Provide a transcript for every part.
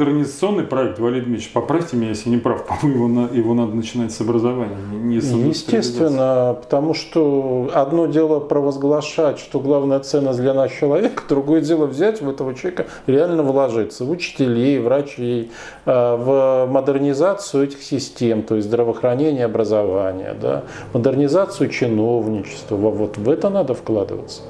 Модернизационный проект, Валерий Дмитриевич, поправьте меня, если не прав, по-моему, его, его надо начинать с образования, не с Естественно, потому что одно дело провозглашать, что главная ценность для нас человек, другое дело взять в этого человека реально вложиться, в учителей, врачей, а, в модернизацию этих систем, то есть здравоохранение, образование, да, модернизацию чиновничества, вот в это надо вкладываться.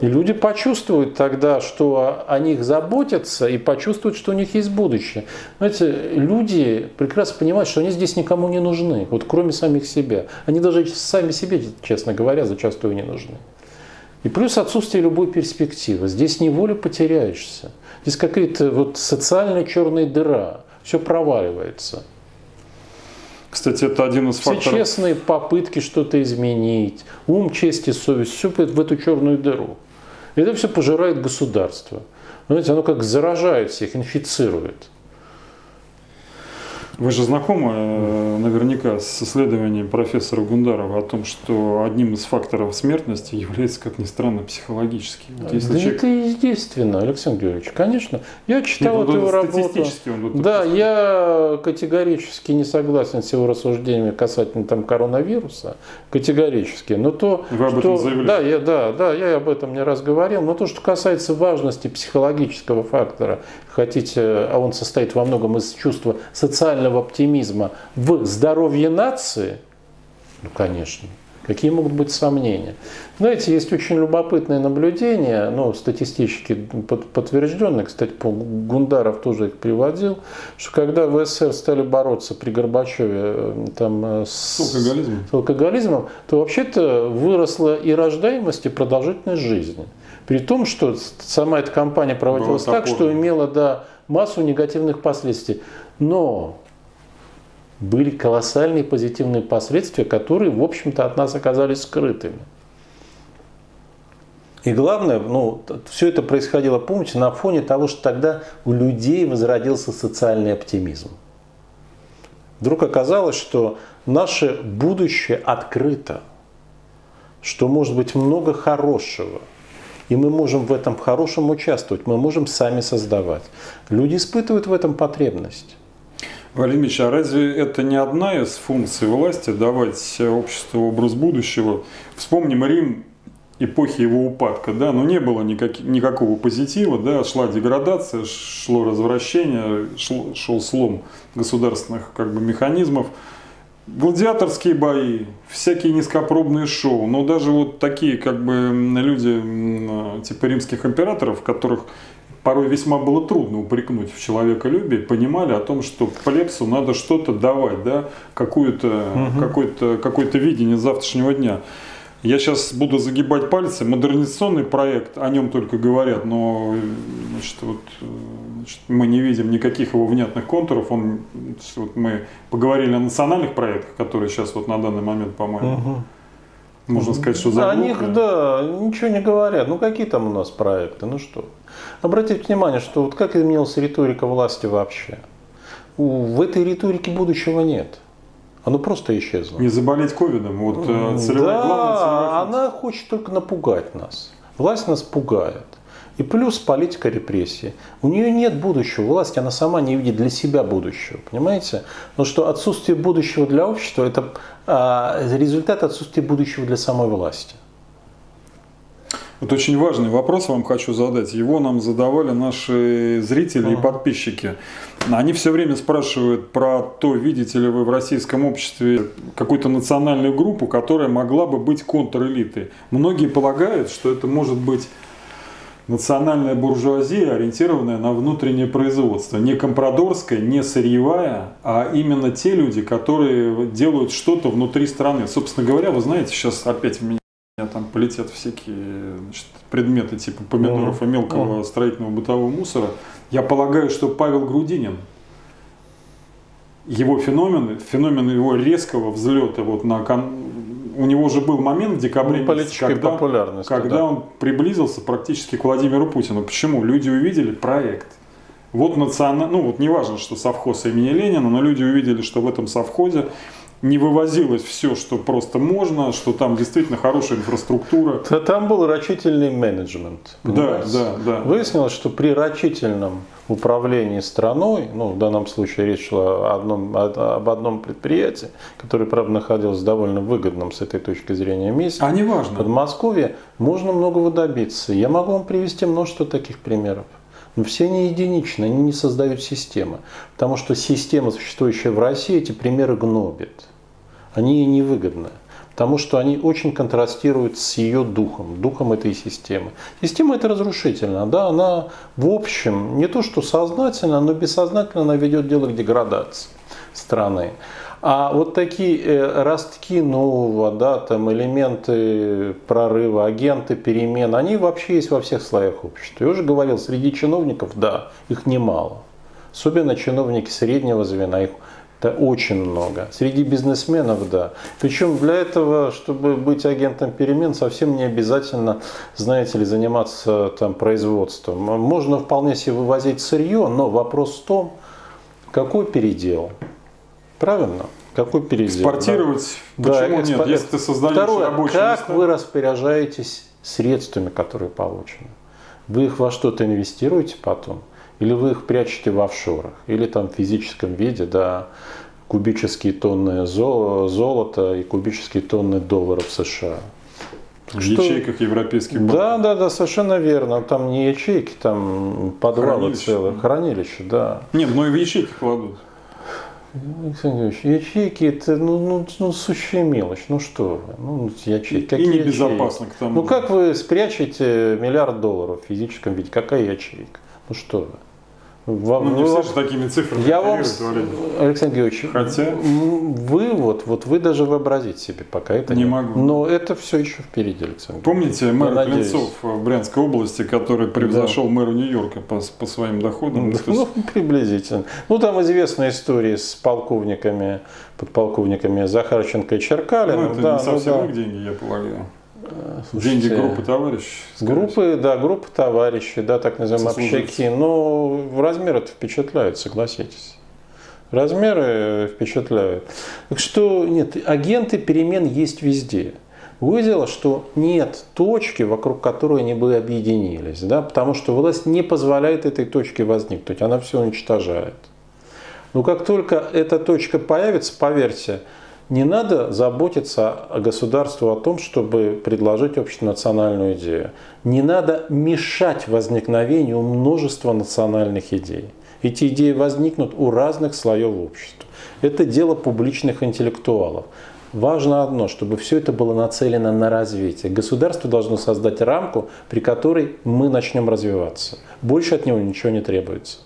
И люди почувствуют тогда, что о них заботятся, и почувствуют, что у них есть будущее. Знаете, люди прекрасно понимают, что они здесь никому не нужны, вот кроме самих себя. Они даже сами себе, честно говоря, зачастую не нужны. И плюс отсутствие любой перспективы. Здесь неволю потеряешься. Здесь какая-то вот социальная черная дыра. Все проваливается. Кстати, это один из факторов. Все честные попытки что-то изменить, ум, честь и совесть, все в эту черную дыру. Это все пожирает государство. Знаете, оно как заражает всех, инфицирует. Вы же знакомы э, наверняка с исследованием профессора Гундарова о том, что одним из факторов смертности является, как ни странно, психологический. Вот если да человек... это естественно, Александр Георгиевич, конечно. Я читал Нет, эту работу. Он да, я категорически не согласен с его рассуждениями касательно там, коронавируса. Категорически. Но то, Вы об что... этом заявляли? Да, я, да, да, я об этом не раз говорил. Но то, что касается важности психологического фактора, хотите, а он состоит во многом из чувства социального оптимизма в здоровье нации, ну, конечно, какие могут быть сомнения? Знаете, есть очень любопытное наблюдение, ну, статистически подтвержденное, кстати, Гундаров тоже их приводил, что когда в СССР стали бороться при Горбачеве э, там, э, с, с, алкоголизмом. с алкоголизмом, то вообще-то выросла и рождаемость, и продолжительность жизни. При том, что сама эта кампания проводилась так, что имела да, массу негативных последствий. Но были колоссальные позитивные последствия, которые, в общем-то, от нас оказались скрытыми. И главное, ну, все это происходило, помните, на фоне того, что тогда у людей возродился социальный оптимизм. Вдруг оказалось, что наше будущее открыто, что может быть много хорошего – и мы можем в этом хорошем участвовать, мы можем сами создавать. Люди испытывают в этом потребность. Валерий Ильич, а разве это не одна из функций власти давать обществу образ будущего? Вспомним Рим эпохи его упадка, да, но не было никак, никакого позитива, да, шла деградация, шло развращение, шел, шел слом государственных как бы, механизмов гладиаторские бои, всякие низкопробные шоу, но даже вот такие как бы люди типа римских императоров, которых порой весьма было трудно упрекнуть в человеколюбии, понимали о том, что плебсу надо что-то давать, да, какую-то, угу. какое-то, какое-то видение завтрашнего дня. Я сейчас буду загибать пальцы. Модернизационный проект, о нем только говорят, но значит, вот, значит, мы не видим никаких его внятных контуров. Он, вот мы поговорили о национальных проектах, которые сейчас вот на данный момент, по-моему, угу. можно сказать, что заглохли. О них, да, ничего не говорят. Ну какие там у нас проекты, ну что. Обратите внимание, что вот как изменилась риторика власти вообще. В этой риторике будущего нет. Оно просто исчезло. Не заболеть ковидом. Вот э, да, главная она хочет только напугать нас. Власть нас пугает. И плюс политика репрессии. У нее нет будущего. Власть, она сама не видит для себя будущего. Понимаете? Но что отсутствие будущего для общества – это а, результат отсутствия будущего для самой власти. Вот очень важный вопрос вам хочу задать. Его нам задавали наши зрители uh-huh. и подписчики. Они все время спрашивают про то, видите ли вы в российском обществе какую-то национальную группу, которая могла бы быть контрэлитой. Многие полагают, что это может быть национальная буржуазия, ориентированная на внутреннее производство. Не компрадорская, не сырьевая, а именно те люди, которые делают что-то внутри страны. Собственно говоря, вы знаете, сейчас опять меня там полетят всякие значит, предметы типа помидоров mm-hmm. и мелкого mm-hmm. строительного бытового мусора. Я полагаю, что Павел Грудинин, его феномен, феномен его резкого взлета вот на кон... у него же был момент в декабре, ну, месяце, когда, когда да. он приблизился практически к Владимиру Путину. Почему? Люди увидели проект. Вот национальный, ну вот неважно, что совхоз имени Ленина, но люди увидели, что в этом совхозе не вывозилось все, что просто можно, что там действительно хорошая инфраструктура. Там был рачительный менеджмент. Да, да, да. Выяснилось, что при рачительном управлении страной, ну, в данном случае речь шла о одном, об одном предприятии, которое, правда, находилось в довольно выгодном с этой точки зрения месте. А не важно. В Подмосковье можно многого добиться. Я могу вам привести множество таких примеров. Но все они единичны, они не создают системы. Потому что система, существующая в России, эти примеры гнобит. Они ей невыгодны потому что они очень контрастируют с ее духом, духом этой системы. Система это разрушительна, да, она в общем не то что сознательно, но бессознательно она ведет дело к деградации страны. А вот такие э, ростки нового, да, там элементы прорыва, агенты перемен, они вообще есть во всех слоях общества. Я уже говорил, среди чиновников, да, их немало. Особенно чиновники среднего звена, их это очень много. Среди бизнесменов, да. Причем для этого, чтобы быть агентом перемен, совсем не обязательно, знаете ли, заниматься там производством. Можно вполне себе вывозить сырье, но вопрос в том, какой передел. Правильно? Какой передел? Экспортировать? Да. Почему да, экспор... нет? Если ты создаешь Второе, рабочие как места... вы распоряжаетесь средствами, которые получены? Вы их во что-то инвестируете потом? Или вы их прячете в офшорах, или там в физическом виде, да, кубические тонны золота и кубические тонны долларов США. В что... ячейках европейских банков. Да, да, да, совершенно верно. Там не ячейки, там подвалы хранилище. целые, хранилище, да. Нет, но и в ячейки кладут. Александр Ильич, ячейки это ну, ну, ну, сущая мелочь. Ну что вы? Ну, ячейки. Какие и небезопасно ячейки? к тому. Ну как вы спрячете миллиард долларов в физическом виде? Какая ячейка? Ну что вы? Вам, ну, не все же такими цифрами я вам, Александр Георгиевич, Хотя... вы вот, вот вы даже вообразить себе пока это не, не могу. Но это все еще впереди, Александр. Помните мэр Клинцов в Брянской области, который превзошел да. мэра Нью-Йорка по, по своим доходам? Ну, приблизительно. Ну, там известная история с полковниками, подполковниками Захарченко и Черкалиным. Ну, это да, не совсем ну, да. их деньги, я полагаю. Слушайте, Деньги группы товарищей? Группы, да, группы товарищей, да, так называемые общаки. Но размеры это впечатляют, согласитесь. Размеры впечатляют. Так что, нет, агенты перемен есть везде. Другое дело, что нет точки, вокруг которой они бы объединились, да, потому что власть не позволяет этой точке возникнуть, она все уничтожает. Но как только эта точка появится, поверьте, не надо заботиться о государству о том, чтобы предложить общенациональную идею. Не надо мешать возникновению множества национальных идей. Эти идеи возникнут у разных слоев общества. Это дело публичных интеллектуалов. Важно одно, чтобы все это было нацелено на развитие. Государство должно создать рамку, при которой мы начнем развиваться. Больше от него ничего не требуется.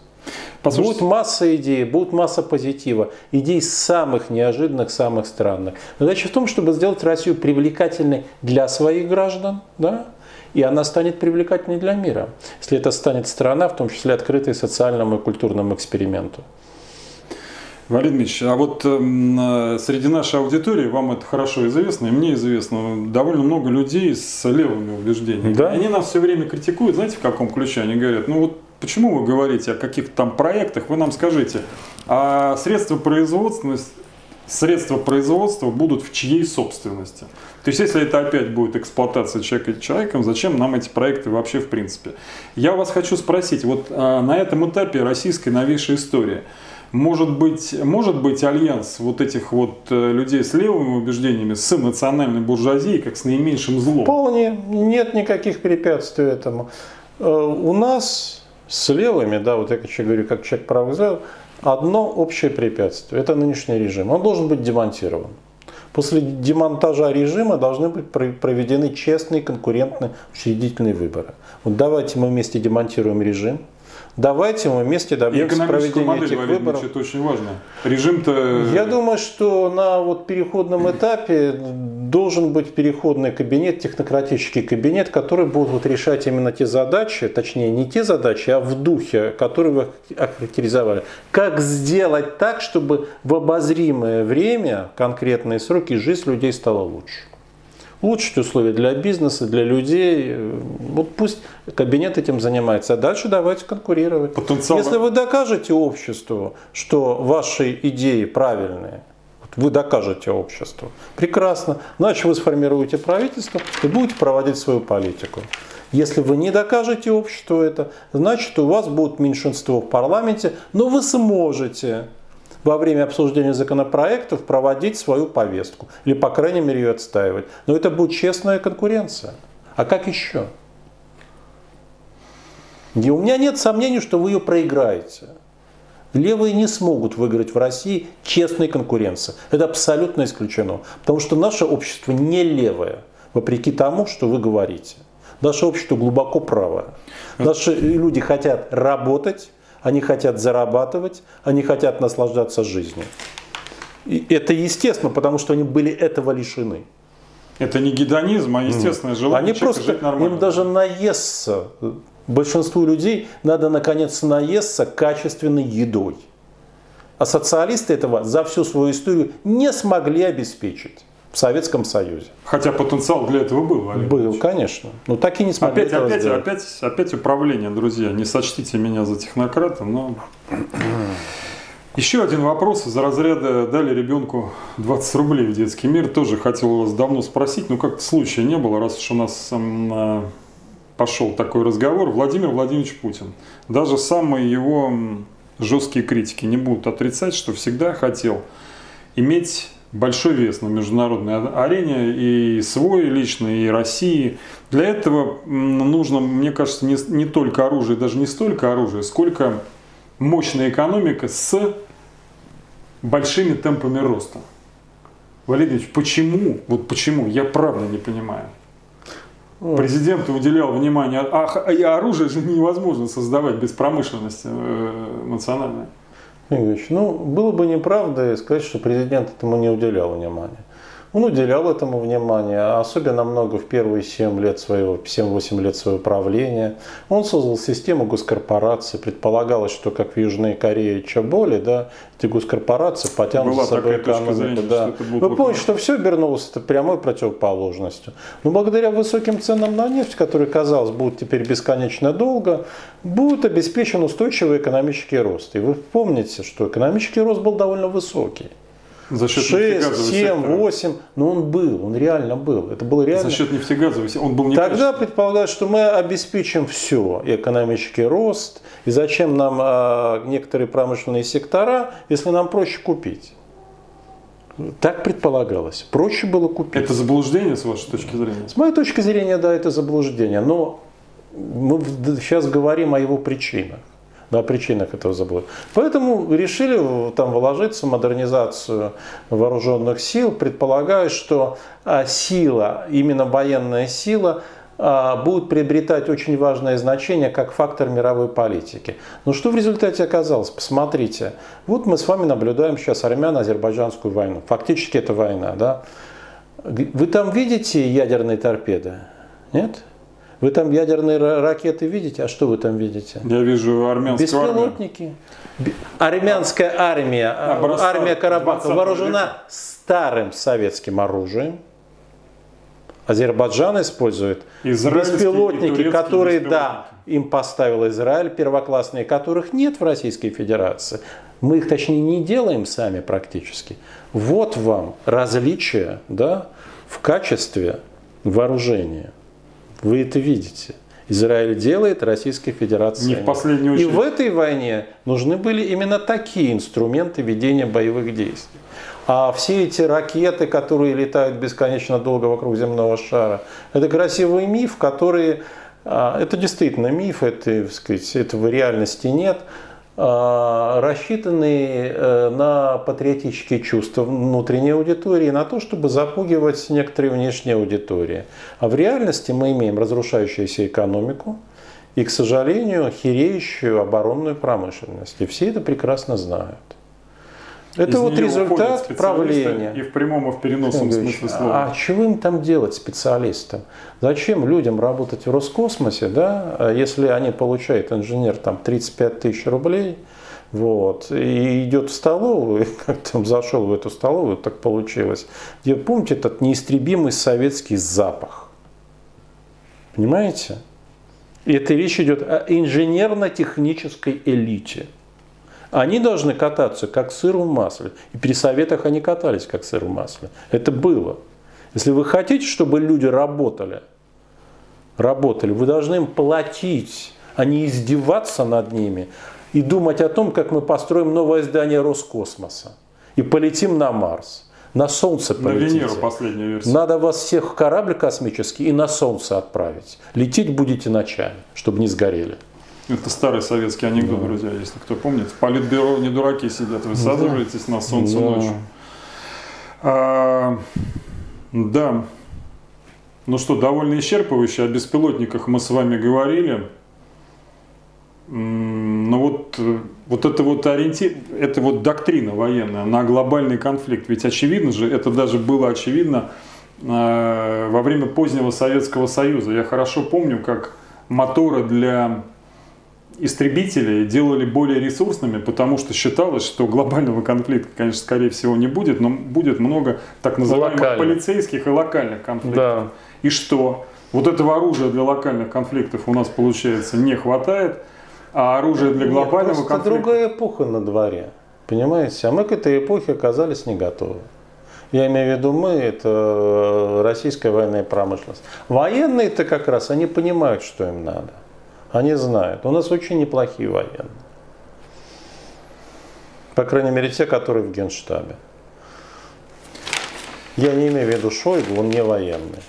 Послушайте. Будет масса идей, будет масса позитива, идей самых неожиданных, самых странных. Задача в том, чтобы сделать Россию привлекательной для своих граждан, да, и она станет привлекательной для мира, если это станет страна, в том числе открытой социальному и культурному эксперименту. Валерий Дмитриевич, а вот э, среди нашей аудитории, вам это хорошо известно, и мне известно, довольно много людей с левыми убеждениями. Да? Они нас все время критикуют, знаете, в каком ключе? Они говорят, ну вот Почему вы говорите о каких-то там проектах? Вы нам скажите, а средства производства, средства производства будут в чьей собственности? То есть, если это опять будет эксплуатация человека человеком, зачем нам эти проекты вообще в принципе? Я вас хочу спросить, вот а, на этом этапе российской новейшей истории, может быть, может быть альянс вот этих вот э, людей с левыми убеждениями с национальной буржуазией, как с наименьшим злом? Вполне. Нет никаких препятствий этому. Э, у нас с левыми, да, вот я говорю, как человек правых взглядов, одно общее препятствие – это нынешний режим. Он должен быть демонтирован. После демонтажа режима должны быть проведены честные, конкурентные, учредительные выборы. Вот давайте мы вместе демонтируем режим – Давайте мы вместе добьемся проведения модель, этих Валерий, выборов. Это очень важно. Режим-то... Я думаю, что на вот переходном этапе должен быть переходный кабинет, технократический кабинет, который будет вот решать именно те задачи, точнее не те задачи, а в духе, которые вы охарактеризовали. Как сделать так, чтобы в обозримое время, конкретные сроки, жизнь людей стала лучше улучшить условия для бизнеса, для людей. Вот пусть кабинет этим занимается, а дальше давайте конкурировать. Потенциал... Если вы докажете обществу, что ваши идеи правильные, вы докажете обществу, прекрасно, значит вы сформируете правительство и будете проводить свою политику. Если вы не докажете обществу это, значит у вас будет меньшинство в парламенте, но вы сможете во время обсуждения законопроектов проводить свою повестку. Или, по крайней мере, ее отстаивать. Но это будет честная конкуренция. А как еще? И у меня нет сомнений, что вы ее проиграете. Левые не смогут выиграть в России честной конкуренции. Это абсолютно исключено. Потому что наше общество не левое, вопреки тому, что вы говорите. Наше общество глубоко правое. Наши люди хотят работать, они хотят зарабатывать, они хотят наслаждаться жизнью. И это естественно, потому что они были этого лишены. Это не гедонизм, а естественное желание Они просто, жить нормально. им даже наесться, большинству людей надо наконец наесться качественной едой. А социалисты этого за всю свою историю не смогли обеспечить в Советском Союзе. Хотя потенциал для этого был, Олег Был, конечно. Но так и не смогли Опять, опять, сделать. опять, опять управление, друзья. Не сочтите меня за технократа, но... Еще один вопрос из разряда «дали ребенку 20 рублей в детский мир». Тоже хотел у вас давно спросить, но как-то случая не было, раз уж у нас а, пошел такой разговор. Владимир Владимирович Путин. Даже самые его жесткие критики не будут отрицать, что всегда хотел иметь большой вес на международной а- арене и свой личный, и России. Для этого нужно, мне кажется, не, не только оружие, даже не столько оружия, сколько мощная экономика с большими темпами роста. Валерий почему, вот почему, я правда не понимаю. Президент уделял внимание, а, и оружие же невозможно создавать без промышленности э, национальной. Игоревич, ну, было бы неправдой сказать, что президент этому не уделял внимания. Он уделял этому внимание, а особенно много в первые 7 лет своего, 7-8 лет своего правления. Он создал систему госкорпораций. Предполагалось, что как в Южной Корее и Чаболе, да, эти госкорпорации потянут Была за собой экономику. зрения, да. Вы помните, что все обернулось это прямой противоположностью. Но благодаря высоким ценам на нефть, которые, казалось, будут теперь бесконечно долго, будет обеспечен устойчивый экономический рост. И вы помните, что экономический рост был довольно высокий. За счет 6, нефтегазового 7, сектора. 8, но он был, он реально был. Это было реально. За счет нефтегазового. Он был не Тогда предполагалось, что мы обеспечим все, и экономический рост, и зачем нам а, некоторые промышленные сектора, если нам проще купить. Так предполагалось. Проще было купить. Это заблуждение, с вашей точки зрения? С моей точки зрения, да, это заблуждение. Но мы сейчас говорим о его причинах. Да, причинах этого заблуждения. Поэтому решили там вложиться в модернизацию вооруженных сил, предполагая, что а, сила, именно военная сила, а, будет приобретать очень важное значение как фактор мировой политики. Но что в результате оказалось? Посмотрите. Вот мы с вами наблюдаем сейчас армяно-азербайджанскую войну. Фактически это война. Да? Вы там видите ядерные торпеды? Нет? Вы там ядерные ра- ракеты видите? А что вы там видите? Я вижу армянскую армию. Беспилотники. Бе- Армянская армия, а, Образца армия Карабаха 20 вооружена века. старым советским оружием. Азербайджан использует беспилотники, которые, беспилотники. да, им поставил Израиль, первоклассные, которых нет в Российской Федерации. Мы их, точнее, не делаем сами практически. Вот вам различие да, в качестве вооружения. Вы это видите. Израиль делает, Российская Федерация Не в последнюю И очередь. в этой войне нужны были именно такие инструменты ведения боевых действий. А все эти ракеты, которые летают бесконечно долго вокруг земного шара, это красивый миф, который... а, Это действительно миф, это, сказать, этого реальности нет, а, рассчитанный э, на патриотические чувства внутренней аудитории, на то, чтобы запугивать некоторые внешние аудитории. А в реальности мы имеем разрушающуюся экономику, и, к сожалению, хереющую оборонную промышленность. И все это прекрасно знают. Это Из вот результат правления. И в прямом, и в переносном Игоревич, смысле слова. А чего им там делать, специалистам? Зачем людям работать в Роскосмосе, да, а если они получают, инженер, там 35 тысяч рублей, вот, и идет в столовую, как там зашел в эту столовую, так получилось, где, помните, этот неистребимый советский запах? Понимаете? И эта речь идет о инженерно-технической элите. Они должны кататься как сыр в масле. И при советах они катались как сыр в масле. Это было. Если вы хотите, чтобы люди работали, работали. Вы должны им платить, а не издеваться над ними и думать о том, как мы построим новое здание Роскосмоса и полетим на Марс. На Солнце полетите. На Венеру последняя версия. Надо вас всех в корабль космический и на Солнце отправить. Лететь будете ночами, чтобы не сгорели. Это старый советский анекдот, да. друзья, если кто помнит. В политбюро не дураки сидят, высаживаетесь да. на солнце да. ночью. А, да. Ну что, довольно исчерпывающе. О беспилотниках мы с вами говорили. Но вот, вот это вот ориентир, это вот доктрина военная на глобальный конфликт. Ведь очевидно же, это даже было очевидно э, во время позднего Советского Союза. Я хорошо помню, как моторы для истребителей делали более ресурсными, потому что считалось, что глобального конфликта, конечно, скорее всего не будет, но будет много так называемых Локально. полицейских и локальных конфликтов. Да. И что? Вот этого оружия для локальных конфликтов у нас, получается, не хватает, а оружие для глобального Нет, конфликта... другая эпоха на дворе, понимаете? А мы к этой эпохе оказались не готовы. Я имею в виду мы, это российская военная промышленность. Военные-то как раз, они понимают, что им надо. Они знают. У нас очень неплохие военные. По крайней мере, те, которые в генштабе. Я не имею в виду Шойгу, он не военный.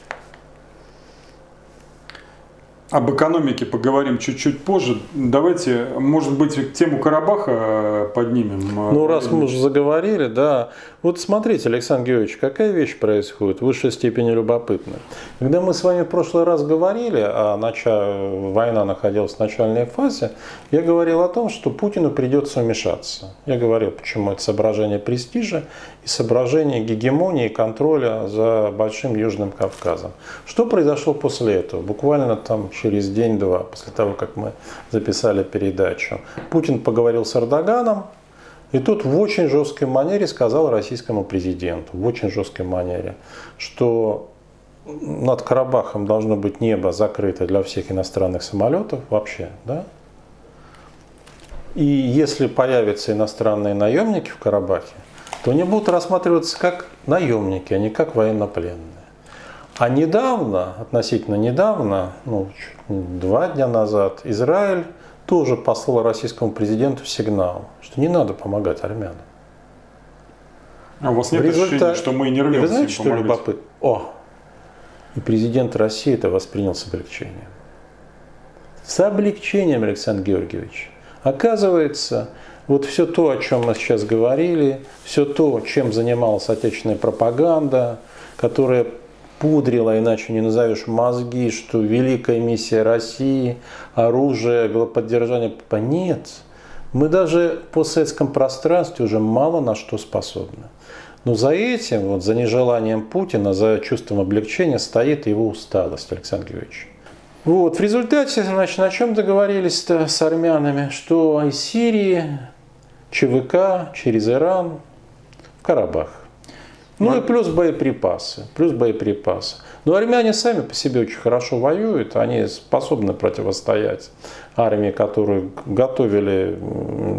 Об экономике поговорим чуть-чуть позже. Давайте, может быть, тему Карабаха э, поднимем. Ну, раз мы уже заговорили, да. Вот смотрите, Александр Георгиевич, какая вещь происходит в высшей степени любопытная. Когда мы с вами в прошлый раз говорили, а начало, война находилась в начальной фазе, я говорил о том, что Путину придется вмешаться. Я говорил, почему это соображение престижа и соображение гегемонии и контроля за Большим Южным Кавказом. Что произошло после этого? Буквально там через день-два, после того, как мы записали передачу. Путин поговорил с Эрдоганом, и тут в очень жесткой манере сказал российскому президенту, в очень жесткой манере, что над Карабахом должно быть небо закрыто для всех иностранных самолетов вообще, да? И если появятся иностранные наемники в Карабахе, то они будут рассматриваться как наемники, а не как военнопленные. А недавно, относительно недавно, ну, два дня назад, Израиль тоже послал российскому президенту сигнал, что не надо помогать армянам. А у вас нет результате... ощущения, что мы не рвемся Вы знаете, что любопытно? О! И президент России это воспринял с облегчением. С облегчением, Александр Георгиевич. Оказывается, вот все то, о чем мы сейчас говорили, все то, чем занималась отечественная пропаганда, которая пудрила, иначе не назовешь, мозги, что великая миссия России, оружие, поддержание. Нет, мы даже по советском пространстве уже мало на что способны. Но за этим, вот, за нежеланием Путина, за чувством облегчения стоит его усталость, Александр Георгиевич. Вот, в результате, значит, на чем договорились с армянами, что из Сирии, ЧВК через Иран в Карабах. Ну и плюс боеприпасы, плюс боеприпасы. Но армяне сами по себе очень хорошо воюют, они способны противостоять армии, которую готовили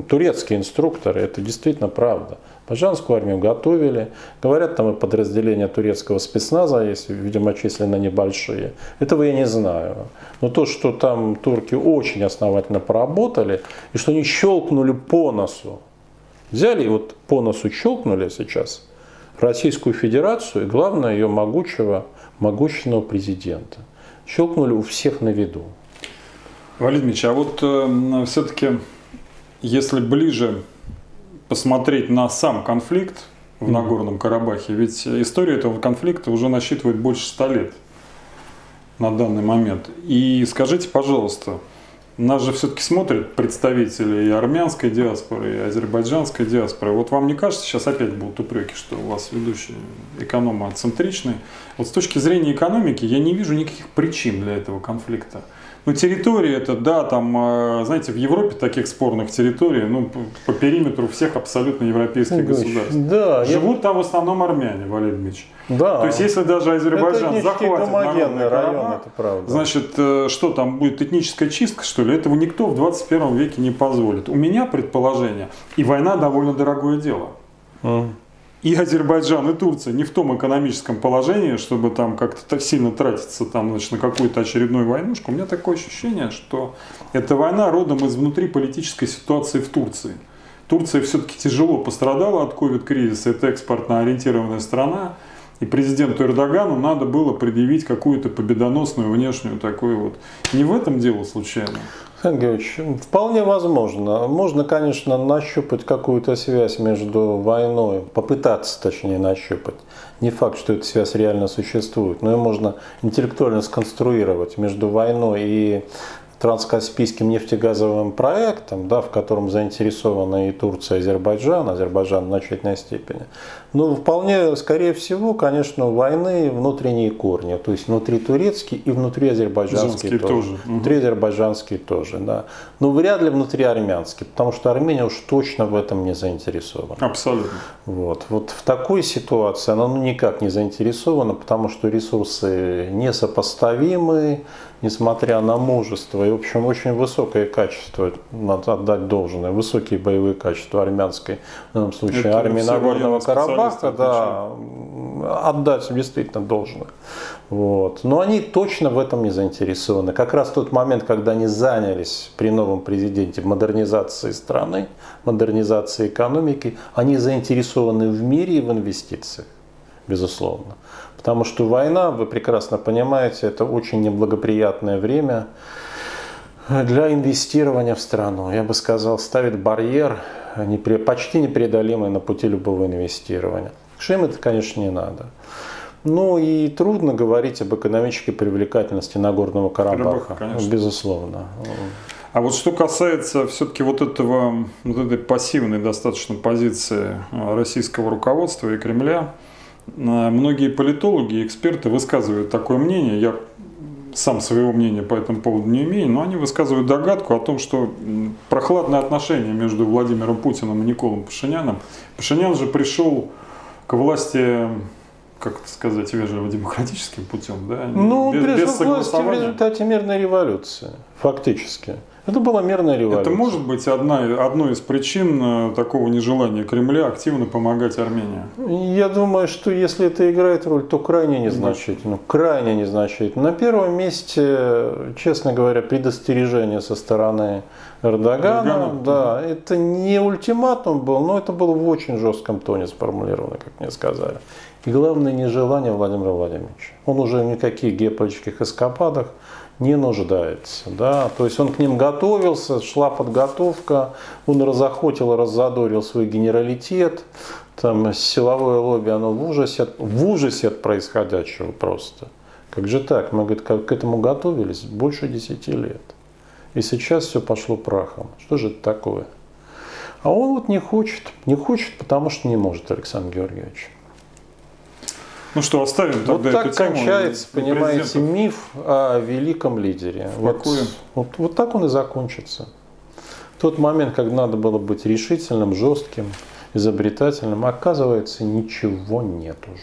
турецкие инструкторы, это действительно правда. Баджанскую армию готовили, говорят, там и подразделения турецкого спецназа есть, видимо, численно небольшие. Этого я не знаю. Но то, что там турки очень основательно поработали, и что они щелкнули по носу, взяли и вот по носу щелкнули сейчас – Российскую Федерацию и, главное, ее могучего, могущественного президента. Щелкнули у всех на виду. Валерий Ильич, а вот э, все-таки, если ближе посмотреть на сам конфликт в Нагорном Карабахе, ведь история этого конфликта уже насчитывает больше ста лет на данный момент. И скажите, пожалуйста, нас же все-таки смотрят представители и армянской диаспоры, и азербайджанской диаспоры. Вот вам не кажется, сейчас опять будут упреки, что у вас ведущие экономоцентричные. Вот с точки зрения экономики я не вижу никаких причин для этого конфликта. Ну, территория это, да, там, э, знаете, в Европе таких спорных территорий, ну, по периметру всех абсолютно европейских Ильич, государств. Да, Живут я... там в основном армяне, Валерий Дмитриевич. Да. То есть, если даже Азербайджан это захватит народный район, это правда. значит, э, что там будет этническая чистка, что ли? Этого никто в 21 веке не позволит. У меня предположение, и война довольно дорогое дело. Mm. И Азербайджан, и Турция не в том экономическом положении, чтобы там как-то так сильно тратиться там, значит, на какую-то очередную войнушку. У меня такое ощущение, что эта война родом из внутриполитической ситуации в Турции. Турция все-таки тяжело пострадала от ковид-кризиса, это экспортно ориентированная страна, и президенту Эрдогану надо было предъявить какую-то победоносную внешнюю такую вот. Не в этом дело случайно. Георгиевич, вполне возможно. Можно, конечно, нащупать какую-то связь между войной, попытаться, точнее, нащупать. Не факт, что эта связь реально существует, но ее можно интеллектуально сконструировать между войной и транскаспийским нефтегазовым проектом, да, в котором заинтересованы и Турция, и Азербайджан, Азербайджан в значительной степени. Но вполне, скорее всего, конечно, войны внутренние корни, то есть внутри турецкие и внутри азербайджанские тоже. тоже. Внутри азербайджанские тоже, да. Но вряд ли внутри армянские, потому что Армения уж точно в этом не заинтересована. Абсолютно. Вот. вот в такой ситуации она ну, никак не заинтересована, потому что ресурсы несопоставимы, несмотря на мужество и, в общем, очень высокое качество, надо отдать должное, высокие боевые качества армянской, в данном случае Это армии Нагорного Карабаха, да, отдать действительно должное. Вот. Но они точно в этом не заинтересованы. Как раз тот момент, когда они занялись при новом президенте модернизацией страны, модернизацией экономики, они заинтересованы в мире и в инвестициях, безусловно. Потому что война, вы прекрасно понимаете, это очень неблагоприятное время для инвестирования в страну. Я бы сказал, ставит барьер почти непреодолимый на пути любого инвестирования. Что это, конечно, не надо. Ну и трудно говорить об экономической привлекательности Нагорного Карабаха, Карабах, безусловно. А вот что касается все-таки вот этого, вот этой пассивной достаточно позиции российского руководства и Кремля, Многие политологи и эксперты высказывают такое мнение, я сам своего мнения по этому поводу не имею, но они высказывают догадку о том, что прохладное отношение между Владимиром Путиным и Николом Пашиняном. Пашинян же пришел к власти как это сказать, вежливо демократическим путем, да? Ну, без, пришел без к власти в результате мирной революции, фактически. Это была мирная революция. Это может быть одна, одной из причин э, такого нежелания Кремля активно помогать Армении? Я думаю, что если это играет роль, то крайне незначительно. Крайне незначительно. На первом месте, честно говоря, предостережение со стороны Эрдогана. Эрдогана. Да, это не ультиматум был, но это было в очень жестком тоне сформулировано, как мне сказали. И главное, нежелание Владимира Владимировича. Он уже никаких геополитических эскападах не нуждается. Да? То есть он к ним готовился, шла подготовка, он разохотил, раззадорил свой генералитет, там силовое лобби, оно в ужасе, в ужасе от происходящего просто. Как же так? Мы говорит, к этому готовились больше десяти лет. И сейчас все пошло прахом. Что же это такое? А он вот не хочет. Не хочет, потому что не может, Александр Георгиевич. Ну что, оставим тогда Вот так эту тему кончается, понимаете, миф о великом лидере. Вот, вот, вот так он и закончится. Тот момент, когда надо было быть решительным, жестким, изобретательным, оказывается, ничего нет уже.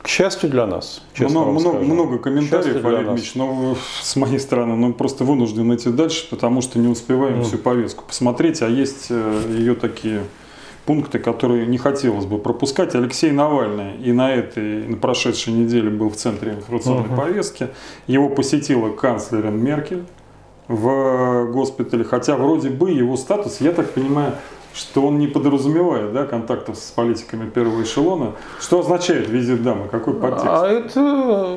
К счастью для нас. Много, много, много комментариев, Олег Ильич, но с моей стороны, ну просто вынужден идти дальше, потому что не успеваем mm. всю повестку посмотреть, а есть э, ее такие пункты, которые не хотелось бы пропускать. Алексей Навальный и на этой, на прошедшей неделе был в центре информационной uh-huh. повестки. Его посетила канцлерин Меркель в госпитале, хотя вроде бы его статус, я так понимаю, что он не подразумевает да, контактов с политиками первого эшелона. Что означает визит дамы? Какой подтекст? А это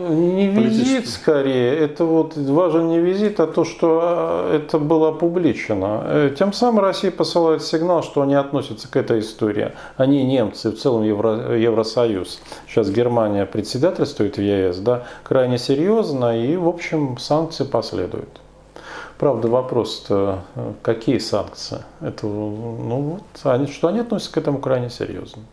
не визит скорее. Это вот важен не визит, а то, что а, это было опубличено. Э, тем самым Россия посылает сигнал, что они относятся к этой истории. Они немцы, в целом Евро, Евросоюз. Сейчас Германия председательствует в ЕС, да, крайне серьезно, и, в общем, санкции последуют. Правда, вопрос какие санкции? Это, ну, вот, они, что они относятся к этому крайне серьезно.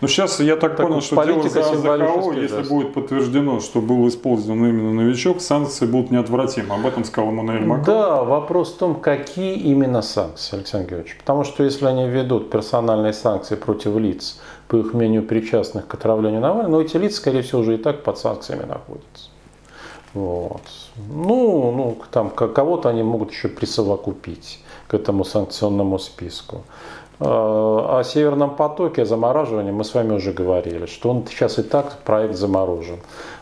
Ну, сейчас я так, так понял, вот, что дело за АЗКО, если жест. будет подтверждено, что был использован именно новичок, санкции будут неотвратимы. Об этом сказал Эммануэль Макрон. Да, вопрос в том, какие именно санкции, Александр Георгиевич. Потому что если они ведут персональные санкции против лиц, по их мнению, причастных к отравлению Навального, но эти лица, скорее всего, уже и так под санкциями находятся. Вот. Ну, ну, там кого-то они могут еще присовокупить к этому санкционному списку. О Северном потоке, о замораживании мы с вами уже говорили, что он сейчас и так проект заморожен.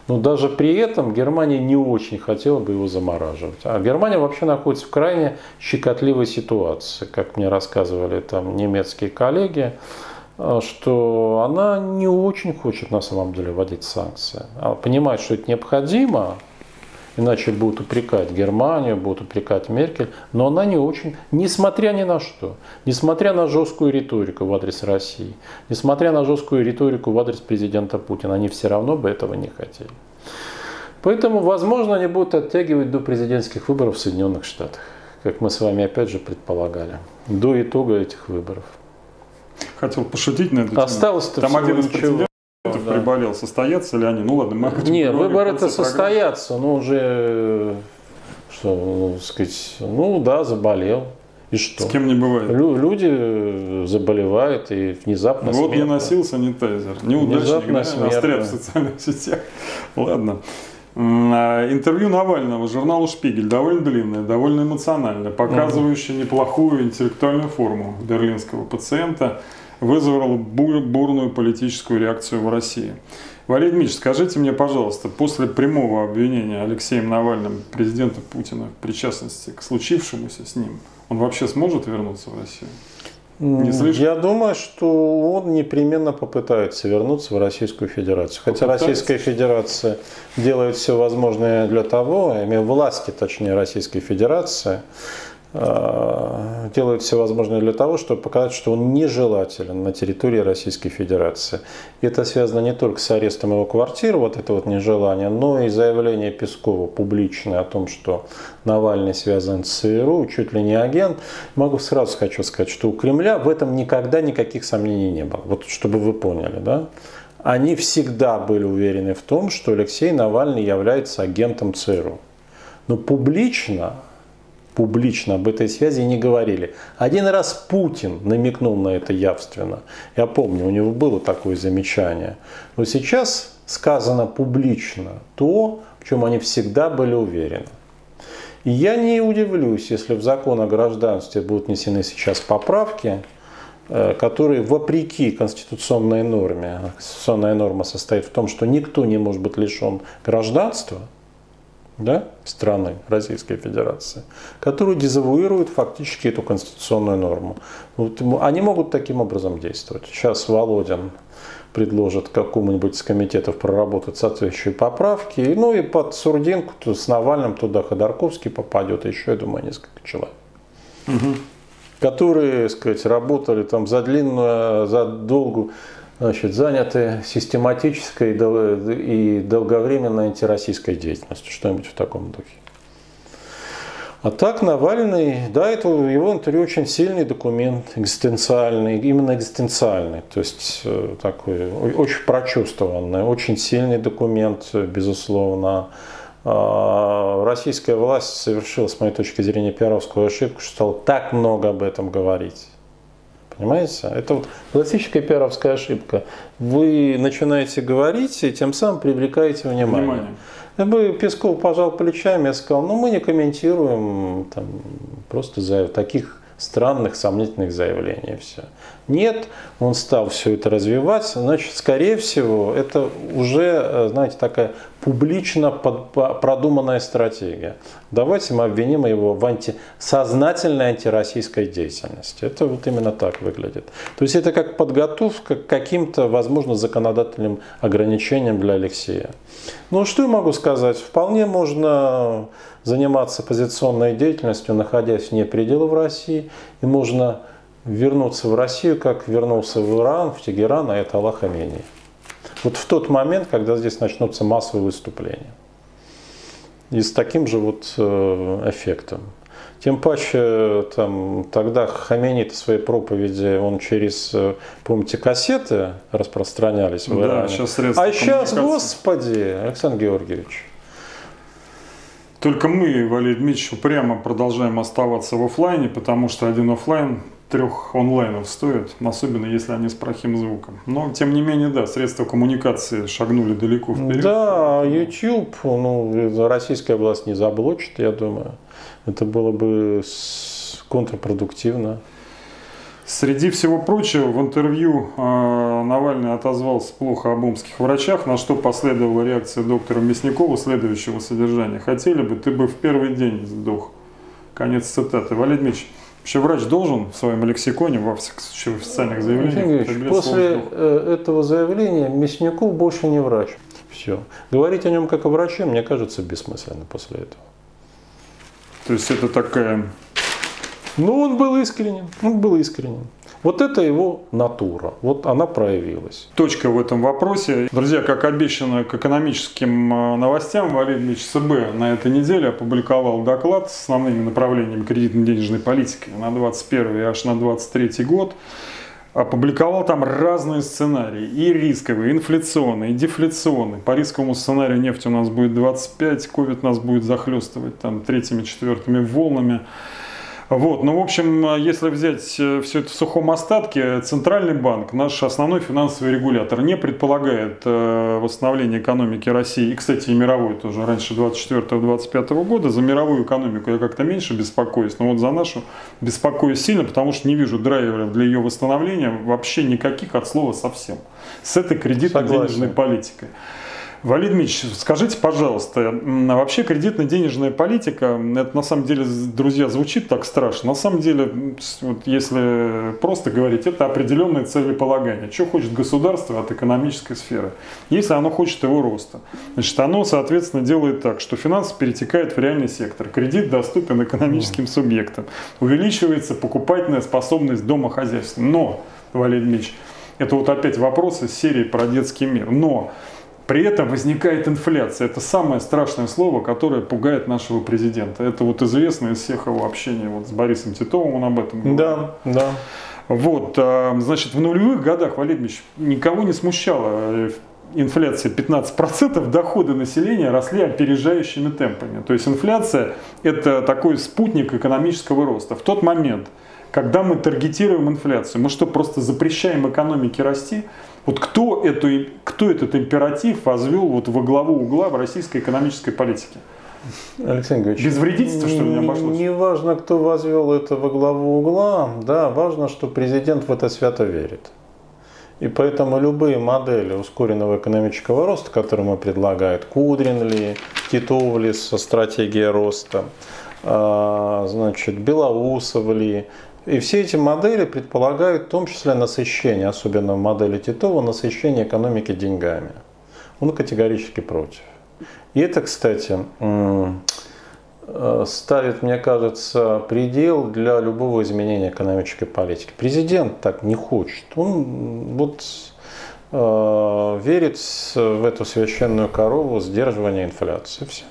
Но даже при этом Германия не очень хотела бы его замораживать. А Германия вообще находится в крайне щекотливой ситуации, как мне рассказывали там немецкие коллеги, э, что она не очень хочет на самом деле вводить санкции. А понимает, что это необходимо, иначе будут упрекать Германию, будут упрекать Меркель, но она не очень, несмотря ни на что, несмотря на жесткую риторику в адрес России, несмотря на жесткую риторику в адрес президента Путина, они все равно бы этого не хотели. Поэтому, возможно, они будут оттягивать до президентских выборов в Соединенных Штатах, как мы с вами опять же предполагали, до итога этих выборов. Хотел пошутить на эту тему. Осталось-то Там один из ничего. Претендентов да. приболел. Состоятся ли они? Ну ладно, мы об Не, поговорим в выборы-то конце программы. состоятся, но уже, э, что, ну, сказать, ну да, заболел. И что? С кем не бывает. Лю- Люди заболевают и внезапно Вот не смертно. носил санитайзер. Неудачник, да? в социальных сетях. Ладно. А, Интервью Навального журналу «Шпигель» довольно длинное, довольно эмоциональное, показывающее неплохую интеллектуальную форму берлинского пациента, вызвало бу- бурную политическую реакцию в России. Валерий Дмитриевич, скажите мне, пожалуйста, после прямого обвинения Алексеем Навальным президента Путина в причастности к случившемуся с ним, он вообще сможет вернуться в Россию? Не слышно? Я думаю, что он непременно попытается вернуться в Российскую Федерацию. Хотя Попытается? Российская Федерация делает все возможное для того, власти, точнее Российской Федерации, э, делают все возможное для того, чтобы показать, что он нежелателен на территории Российской Федерации. И это связано не только с арестом его квартиры, вот это вот нежелание, но и заявление Пескова публичное о том, что Навальный связан с ЦРУ, чуть ли не агент. Могу сразу хочу сказать, что у Кремля в этом никогда никаких сомнений не было. Вот чтобы вы поняли, да? Они всегда были уверены в том, что Алексей Навальный является агентом ЦРУ. Но публично публично об этой связи не говорили. Один раз Путин намекнул на это явственно. Я помню, у него было такое замечание. Но сейчас сказано публично то, в чем они всегда были уверены. И я не удивлюсь, если в закон о гражданстве будут внесены сейчас поправки, э, которые вопреки конституционной норме, а конституционная норма состоит в том, что никто не может быть лишен гражданства, да, страны Российской Федерации, которые дезавуируют фактически эту конституционную норму. Вот они могут таким образом действовать. Сейчас Володин предложит какому-нибудь из комитетов проработать соответствующие поправки. Ну и под Сурдинку то с Навальным туда Ходорковский попадет, еще, я думаю, несколько человек. Которые, так сказать, работали там за длинную, за долгую, значит, заняты систематической и дол- и долговременной антироссийской деятельностью, что-нибудь в таком духе. А так Навальный, да, это его интервью очень сильный документ, экзистенциальный, именно экзистенциальный, то есть э, такой очень прочувствованный, очень сильный документ, безусловно. А, Российская власть совершила, с моей точки зрения, пиаровскую ошибку, что стала так много об этом говорить. Понимаете? Это вот классическая пиаровская ошибка. Вы начинаете говорить и тем самым привлекаете внимание. Внимание. Я бы Песков пожал плечами и сказал, ну мы не комментируем там, просто за таких странных, сомнительных заявлений. Все. Нет, он стал все это развивать, значит, скорее всего, это уже, э, знаете, такая публично продуманная стратегия. Давайте мы обвиним его в анти, сознательной антироссийской деятельности. Это вот именно так выглядит. То есть это как подготовка к каким-то, возможно, законодательным ограничениям для Алексея. Ну, что я могу сказать? Вполне можно заниматься оппозиционной деятельностью, находясь вне пределов России, и можно вернуться в Россию, как вернулся в Иран, в Тегеран, а это Аллах Хамени. Вот в тот момент, когда здесь начнутся массовые выступления. И с таким же вот э, эффектом. Тем паче, там, тогда Хамени свои проповеди, он через, э, помните, кассеты распространялись в Да, Иране. сейчас средства а сейчас, господи, Александр Георгиевич, Только мы, Валерий Дмитриевич, упрямо продолжаем оставаться в офлайне, потому что один офлайн трех онлайнов стоит, особенно если они с плохим звуком. Но, тем не менее, да, средства коммуникации шагнули далеко вперед. Да, YouTube, ну, российская власть не заблочит, я думаю. Это было бы контрпродуктивно. Среди всего прочего, в интервью э, Навальный отозвался плохо об омских врачах, на что последовала реакция доктора Мясникова следующего содержания. Хотели бы, ты бы в первый день сдох. Конец цитаты. Валерий Дмитриевич, вообще врач должен в своем лексиконе, во всяком случае в официальных заявлениях... После э, этого заявления Мясников больше не врач. Все. Говорить о нем как о враче, мне кажется, бессмысленно после этого. То есть это такая ну, он был искренен, он был искренен. Вот это его натура, вот она проявилась. Точка в этом вопросе. Друзья, как обещано к экономическим э, новостям, Валерий Ильич ЦБ на этой неделе опубликовал доклад с основными направлениями кредитно-денежной политики на 21 и аж на 23 год. Опубликовал там разные сценарии, и рисковые, и инфляционные, и дефляционные. По рисковому сценарию нефть у нас будет 25, ковид нас будет захлестывать там третьими, четвертыми волнами. Вот, ну, в общем, если взять э, все это в сухом остатке, Центральный банк, наш основной финансовый регулятор, не предполагает э, восстановления экономики России, и, кстати, и мировой тоже, раньше 24-25 года. За мировую экономику я как-то меньше беспокоюсь, но вот за нашу беспокоюсь сильно, потому что не вижу драйверов для ее восстановления вообще никаких от слова совсем. С этой кредитно-денежной политикой. Валид Дмитриевич, скажите, пожалуйста, вообще кредитно-денежная политика, это на самом деле, друзья, звучит так страшно. На самом деле, вот если просто говорить, это определенное целеполагание. Что хочет государство от экономической сферы? Если оно хочет его роста, значит, оно, соответственно, делает так, что финансы перетекают в реальный сектор, кредит доступен экономическим субъектам, увеличивается покупательная способность домохозяйства. Но, Валерий Дмитриевич, это вот опять вопросы серии про детский мир. Но при этом возникает инфляция. Это самое страшное слово, которое пугает нашего президента. Это вот известно из всех его общений вот с Борисом Титовым, он об этом говорил. Да, да. Вот, а, значит, в нулевых годах, Валерий Ильич, никого не смущала э, инфляция 15%, доходы населения росли опережающими темпами. То есть инфляция – это такой спутник экономического роста. В тот момент, когда мы таргетируем инфляцию, мы что, просто запрещаем экономике расти? Вот кто, эту, кто этот императив возвел вот во главу угла в российской экономической политике? Александр Григорьевич, без вредительства, что ли, не обошлось? Не важно, кто возвел это во главу угла, да, важно, что президент в это свято верит. И поэтому любые модели ускоренного экономического роста, которые мы предлагают, Кудрин ли, Титов ли со стратегией роста, а, значит, Белоусов ли, и все эти модели предполагают в том числе насыщение, особенно в модели Титова, насыщение экономики деньгами. Он категорически против. И это, кстати, э, ставит, мне кажется, предел для любого изменения экономической политики. Президент так не хочет. Он вот э, верит в эту священную корову сдерживания инфляции. Все.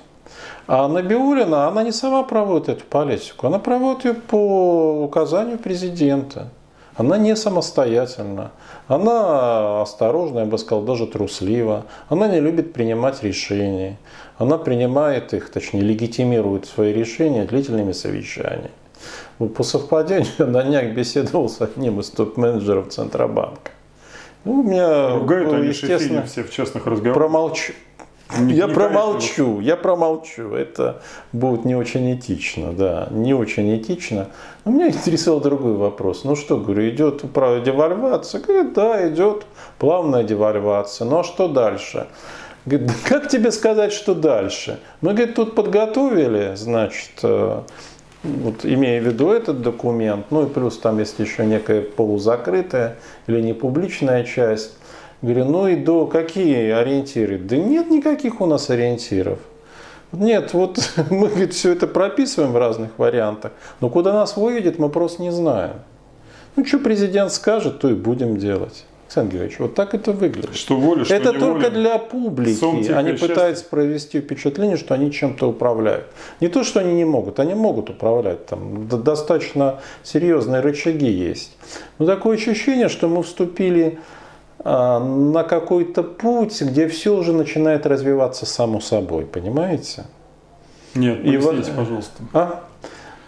А Набиулина, она не сама проводит эту политику, она проводит ее по указанию президента. Она не самостоятельна, она осторожна, я бы сказал, даже труслива, она не любит принимать решения, она принимает их, точнее легитимирует свои решения длительными совещаниями. По совпадению на днях беседовал с одним из топ-менеджеров Центробанка. Ну, у меня, Ругают они естественно, все в частных разговорах. Я промолчу, я промолчу. Это будет не очень этично, да, не очень этично. Но меня интересовал другой вопрос. Ну что, говорю, идет девальвация? Говорит, да, идет плавная девальвация. Ну а что дальше? Говорит, как тебе сказать, что дальше? Мы, говорит, тут подготовили, значит, э, вот, имея в виду этот документ, ну и плюс там есть еще некая полузакрытая или непубличная часть, Говорю, ну и до какие ориентиры? Да нет никаких у нас ориентиров. Нет, вот мы говорит, все это прописываем в разных вариантах, но куда нас выведет, мы просто не знаем. Ну, что президент скажет, то и будем делать. Александр Георгиевич, вот так это выглядит. Что воля, что Это только воля. для публики. Они пытаются провести впечатление, что они чем-то управляют. Не то, что они не могут, они могут управлять. Там достаточно серьезные рычаги есть. Но такое ощущение, что мы вступили на какой-то путь, где все уже начинает развиваться само собой, понимаете? Нет, И, пожалуйста. А?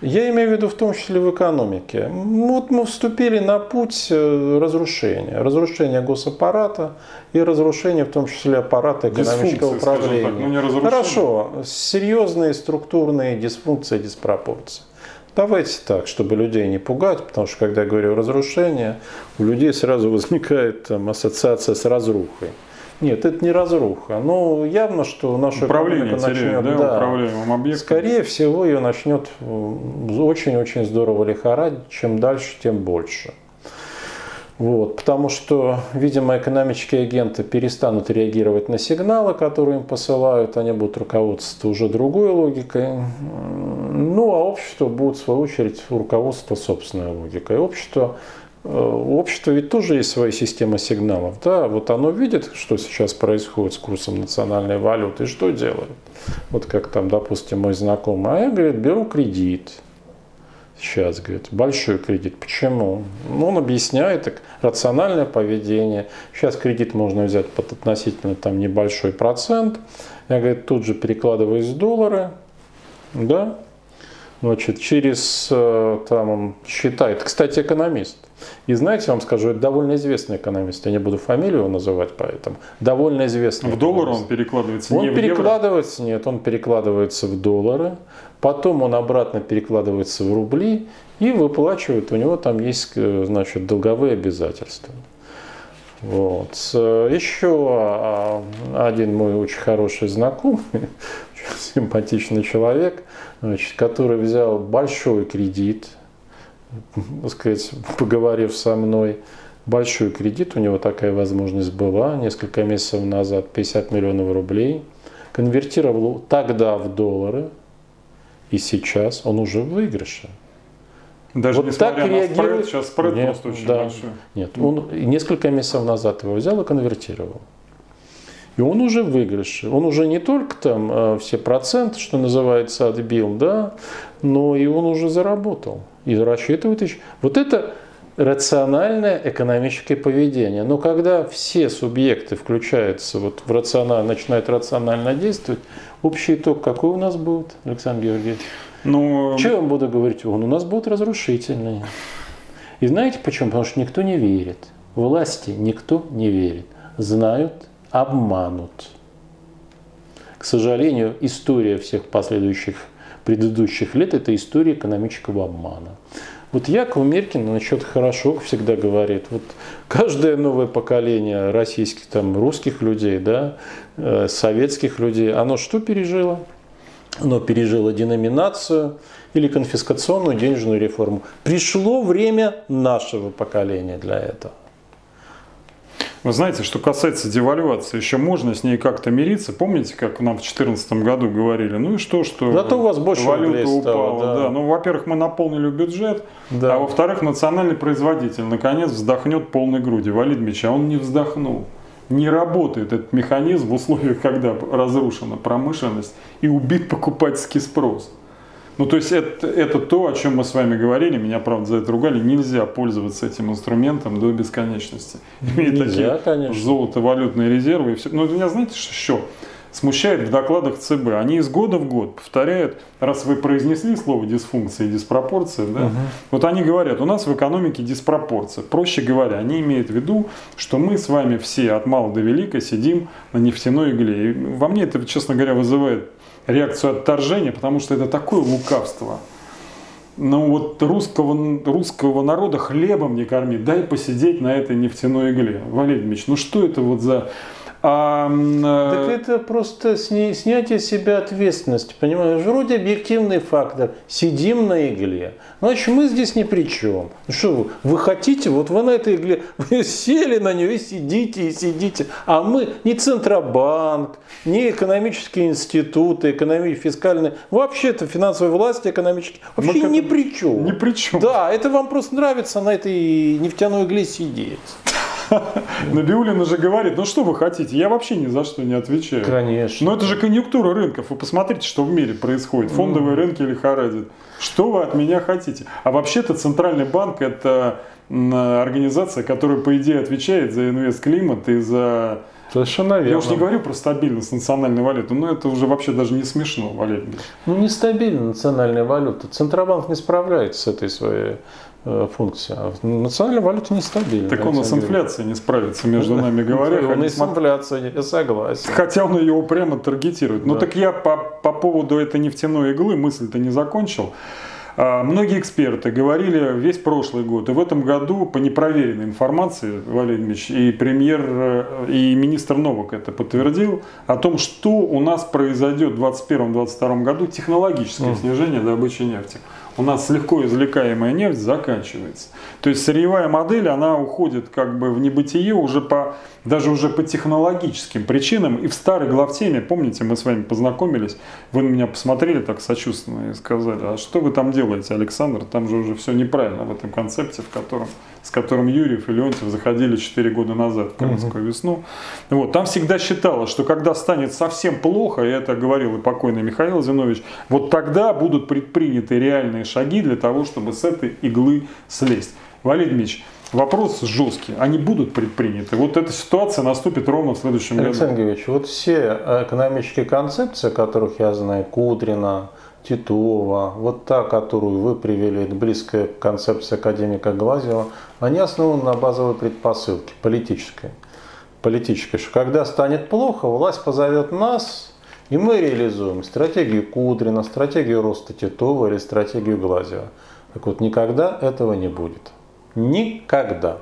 Я имею в виду в том числе в экономике. Вот мы вступили на путь э, разрушения. Разрушения госаппарата и разрушения в том числе аппарата экономического управления. Так, ну Хорошо, серьезные структурные дисфункции, диспропорции. Давайте так, чтобы людей не пугать, потому что когда я говорю разрушение, у людей сразу возникает там, ассоциация с разрухой. Нет, это не разруха. Но явно, что наша Управление теряет, да, да, управляемым объектом. Скорее всего, ее начнет очень-очень здорово лихорадить. Чем дальше, тем больше. Вот, потому что, видимо, экономические агенты перестанут реагировать на сигналы, которые им посылают, они будут руководствоваться уже другой логикой. Ну, а общество будет, в свою очередь, руководство собственной логикой. Общество, э, у общества ведь тоже есть своя система сигналов. Да? Вот оно видит, что сейчас происходит с курсом национальной валюты, и что делает. Вот как там, допустим, мой знакомый, а я, говорит, беру кредит – сейчас, говорит, большой кредит. Почему? Ну, он объясняет так, рациональное поведение. Сейчас кредит можно взять под относительно там небольшой процент. Я, говорит, тут же перекладываюсь в доллары, да, Значит, через, э, там считает, кстати, экономист. И знаете, я вам скажу, это довольно известный экономист. Я не буду фамилию называть поэтому. Довольно известный. В доллары он перекладывается? Он не перекладывается, нет, он перекладывается в доллары. Потом он обратно перекладывается в рубли и выплачивает. У него там есть, э, значит, долговые обязательства. Вот. Еще а, один мой очень хороший знакомый, симпатичный человек, значит, который взял большой кредит, сказать, поговорив со мной, большой кредит, у него такая возможность была несколько месяцев назад, 50 миллионов рублей, конвертировал тогда в доллары, и сейчас он уже в выигрыше. Даже вот несмотря так на реагирует... спред, сейчас спред нет, просто очень да, большой. Нет, он несколько месяцев назад его взял и конвертировал. И он уже в выигрыше. Он уже не только там э, все проценты, что называется, отбил, да, но и он уже заработал. И рассчитывает еще. Вот это рациональное экономическое поведение. Но когда все субъекты включаются вот в рационально, начинают рационально действовать, общий итог какой у нас будет, Александр Георгиевич? Ну, Что я вам буду говорить? Он у нас будет разрушительный. И знаете почему? Потому что никто не верит. Власти никто не верит. Знают, обманут. К сожалению, история всех последующих предыдущих лет – это история экономического обмана. Вот Яков Меркин насчет хорошо всегда говорит. Вот каждое новое поколение российских, там, русских людей, да, э, советских людей, оно что пережило? Оно пережило деноминацию или конфискационную денежную реформу. Пришло время нашего поколения для этого. Вы знаете, что касается девальвации, еще можно с ней как-то мириться. Помните, как нам в 2014 году говорили, ну и что, что Зато у вас больше валюта упала. да. Да. Ну, во-первых, мы наполнили бюджет, да. а во-вторых, национальный производитель наконец вздохнет полной груди. Валид Меча, он не вздохнул. Не работает этот механизм в условиях, когда разрушена промышленность и убит покупательский спрос. Ну, то есть это, это то, о чем мы с вами говорили, меня, правда, за это ругали, нельзя пользоваться этим инструментом до бесконечности. Имеет нельзя, такие конечно. золото, валютные резервы и все. Но меня, знаете, что еще смущает в докладах ЦБ? Они из года в год повторяют, раз вы произнесли слово дисфункция и диспропорция, да, угу. вот они говорят, у нас в экономике диспропорция. Проще говоря, они имеют в виду, что мы с вами все от мала до велика сидим на нефтяной игле. И во мне это, честно говоря, вызывает реакцию отторжения, потому что это такое лукавство. Ну вот русского, русского народа хлебом не корми, дай посидеть на этой нефтяной игле. Валерий Ильич, ну что это вот за а, так это просто сня, снятие себя ответственности, понимаешь? Вроде объективный фактор. Сидим на игле. Значит, мы здесь ни при чем. Ну что вы, вы хотите, вот вы на этой игле, вы сели на нее и сидите, и сидите. А мы не Центробанк, не экономические институты, экономические, фискальные, вообще-то финансовые власти экономические, вообще ни при чем. Ни при чем. Да, это вам просто нравится на этой нефтяной игле сидеть. Набиулина же говорит, ну что вы хотите, я вообще ни за что не отвечаю. Конечно. Но это же конъюнктура рынков. Вы посмотрите, что в мире происходит. Фондовые рынки лихорадят. Что вы от меня хотите? А вообще-то Центральный банк это организация, которая, по идее, отвечает за инвест-климат и за Совершенно верно. Я уж не говорю про стабильность национальной валюты, но это уже вообще даже не смешно, Валерий Ну, нестабильна национальная валюта. Центробанк не справляется с этой своей функция. А национальная валюта нестабильна. Так он с инфляцией не справится, между нами говоря. Он и с инфляцией, я согласен. Хотя он ее прямо таргетирует. Ну так я по, по поводу этой нефтяной иглы мысль-то не закончил. А, многие эксперты говорили весь прошлый год и в этом году по непроверенной информации, Валерий Ильич, и премьер, э, и министр Новак это подтвердил, о том, что у нас произойдет в 2021-2022 году технологическое снижение добычи нефти у нас легко извлекаемая нефть заканчивается. То есть сырьевая модель, она уходит как бы в небытие уже по, даже уже по технологическим причинам. И в старой главтеме, помните, мы с вами познакомились, вы на меня посмотрели так сочувственно и сказали, а что вы там делаете, Александр? Там же уже все неправильно в этом концепте, в котором, с которым Юрьев и Леонтьев заходили 4 года назад в Крымскую весну. Вот, там всегда считалось, что когда станет совсем плохо, и это говорил и покойный Михаил Зинович, вот тогда будут предприняты реальные шаги для того, чтобы с этой иглы слезть. Валерий Дмитриевич, вопрос жесткий. Они будут предприняты. Вот эта ситуация наступит ровно в следующем Александр году. Георгиевич, вот все экономические концепции, которых я знаю, Кудрина, Титова, вот та, которую вы привели, это близкая к концепции академика Глазева, они основаны на базовой предпосылке, политической. Политической, что когда станет плохо, власть позовет нас, и мы реализуем стратегию Кудрина, стратегию роста Титова или стратегию Глазева. Так вот, никогда этого не будет. Никогда.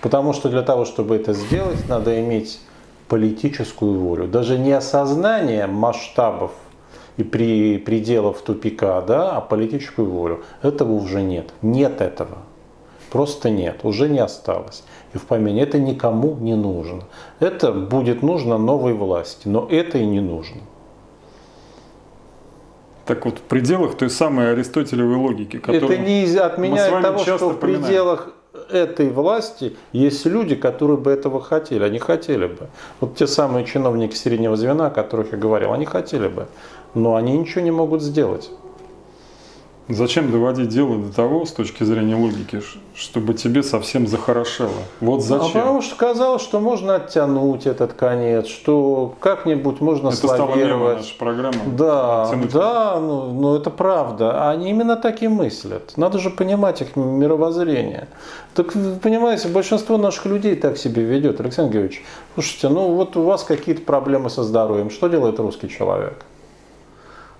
Потому что для того, чтобы это сделать, надо иметь политическую волю. Даже не осознание масштабов и при пределов тупика, да, а политическую волю. Этого уже нет. Нет этого. Просто нет, уже не осталось. И в помине это никому не нужно. Это будет нужно новой власти, но это и не нужно. Так вот, в пределах той самой аристотелевой логики, которую Это не отменяет того, что в пределах этой власти есть люди, которые бы этого хотели. Они хотели бы. Вот те самые чиновники среднего звена, о которых я говорил, они хотели бы. Но они ничего не могут сделать. Зачем доводить дело до того, с точки зрения логики, чтобы тебе совсем захорошело? Вот зачем? А потому что казалось, что можно оттянуть этот конец, что как-нибудь можно это славировать. наша программа. Да, оттянуть. да, ну, ну это правда. Они именно так и мыслят. Надо же понимать их мировоззрение. Так понимаете, большинство наших людей так себя ведет. Александр Георгиевич, слушайте, ну вот у вас какие-то проблемы со здоровьем. Что делает русский человек?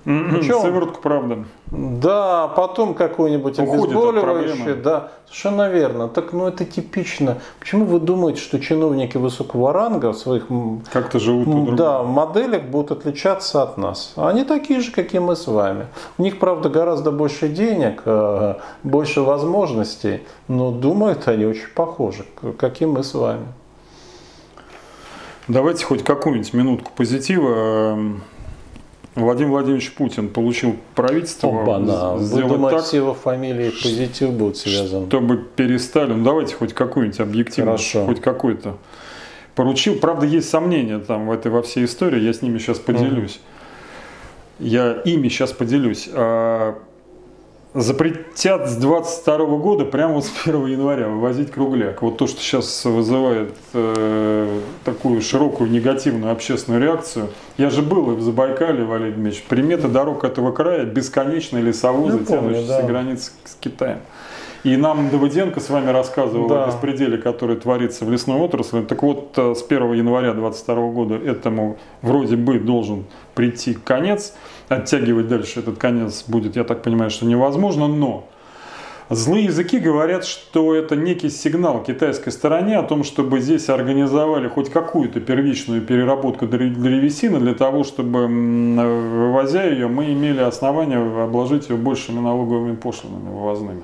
Причем, Сыворотку, правда. Да, потом какой-нибудь обезболивающий. Да, совершенно верно. Так, ну это типично. Почему вы думаете, что чиновники высокого ранга в своих как-то живут да, моделях будут отличаться от нас? Они такие же, как и мы с вами. У них, правда, гораздо больше денег, э, больше возможностей, но думают они очень похожи, как и мы с вами. Давайте хоть какую-нибудь минутку позитива. Владимир Владимирович Путин получил правительство. Оба, Вы думаете, так, его фамилией позитив будет связан? Чтобы перестали. Ну давайте хоть какую-нибудь объективность, Хорошо. хоть какой-то. Поручил. Правда, есть сомнения там в этой во всей истории. Я с ними сейчас поделюсь. Угу. Я ими сейчас поделюсь. А, запретят с 22 года, прямо вот с 1 января, вывозить кругляк. Вот то, что сейчас вызывает э, такую широкую негативную общественную реакцию. Я же был и в Забайкале, Валерий Дмитриевич. Приметы дорог этого края бесконечные лесовозы, тянущиеся да. границы с Китаем. И нам Давыденко с вами рассказывал да. о беспределе, который творится в лесной отрасли. Так вот, э, с 1 января 2022 года этому вроде бы должен прийти конец. Оттягивать дальше этот конец будет, я так понимаю, что невозможно, но Злые языки говорят, что это некий сигнал китайской стороне о том, чтобы здесь организовали хоть какую-то первичную переработку древесины для того, чтобы, вывозя ее, мы имели основания обложить ее большими налоговыми пошлинами вывозными.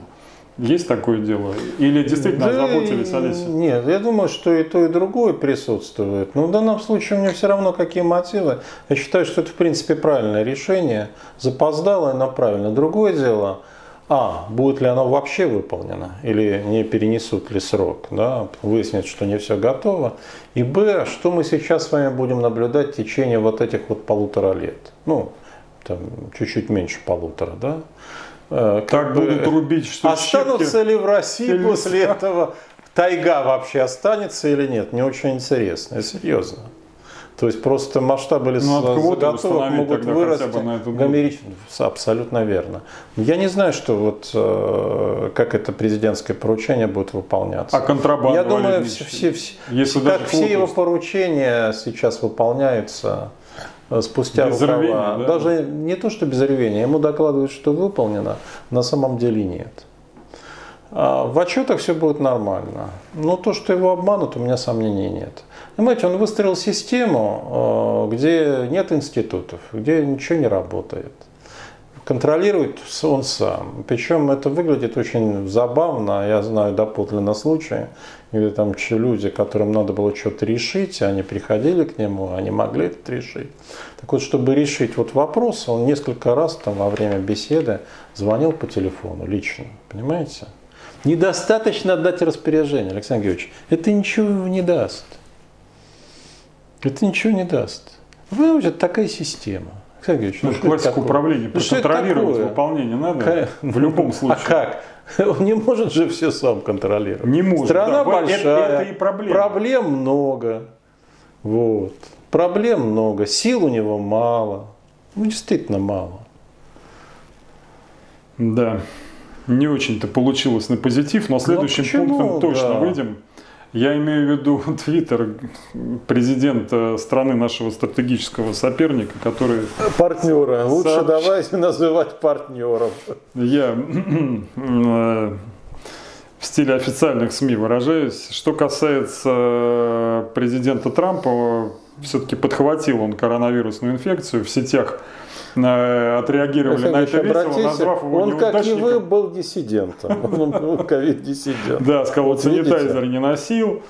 Есть такое дело? Или действительно да озаботились Олеся? Нет, я думаю, что и то, и другое присутствует. Но в данном случае у меня все равно какие мотивы. Я считаю, что это в принципе правильное решение. Запоздало, но правильно. Другое дело, а, будет ли оно вообще выполнено, или не перенесут ли срок, да, выяснится, что не все готово. И б, что мы сейчас с вами будем наблюдать в течение вот этих вот полутора лет. Ну, там, чуть-чуть меньше полутора, да. Э, так бы, будут рубить, что Останутся щепки... ли в России Телеса. после этого тайга вообще останется или нет? Не очень интересно, серьезно. То есть просто масштабы лесозаготовок ну, могут вырасти гомерично. Абсолютно верно. Я не знаю, что вот э, как это президентское поручение будет выполняться. А контрабанда? Я думаю, все, все, все, Если как все его поручения сейчас выполняются спустя Без рукава. рвения, да? Даже не то, что без рвения. Ему докладывают, что выполнено, на самом деле нет. А в отчетах все будет нормально. Но то, что его обманут, у меня сомнений нет. Понимаете, он выстроил систему, э, где нет институтов, где ничего не работает. Контролирует он сам. Причем это выглядит очень забавно. Я знаю доподлинно случаи, где там люди, которым надо было что-то решить, они приходили к нему, они могли это решить. Так вот, чтобы решить вот вопрос, он несколько раз там во время беседы звонил по телефону лично. Понимаете? Недостаточно отдать распоряжение, Александр Георгиевич. Это ничего не даст. Это ничего не даст. Вы это такая система. Александр Георгиевич, Ну, ну, классику такое? управления, Ну, проконтролировать выполнение надо Ка- в любом случае. А как? Он не может же все сам контролировать. Не может, Страна да. Вот это- большая. это и проблема. Проблем много. Вот. Проблем много. Сил у него мало. Ну, действительно мало. Да, не очень-то получилось на позитив, но следующим почему? пунктом точно Да. выйдем. Я имею в виду твиттер президента страны нашего стратегического соперника, который Партнера. Лучше Сообщ- давайте называть партнером. я э, в стиле официальных СМИ выражаюсь. Что касается президента Трампа, все-таки подхватил он коронавирусную инфекцию в сетях. Э, Отреагировали на это весело, назвав его он, как и вы, был диссидентом. Он был ковид-диссидент. Да, сказал, Вот санитайзер не носил.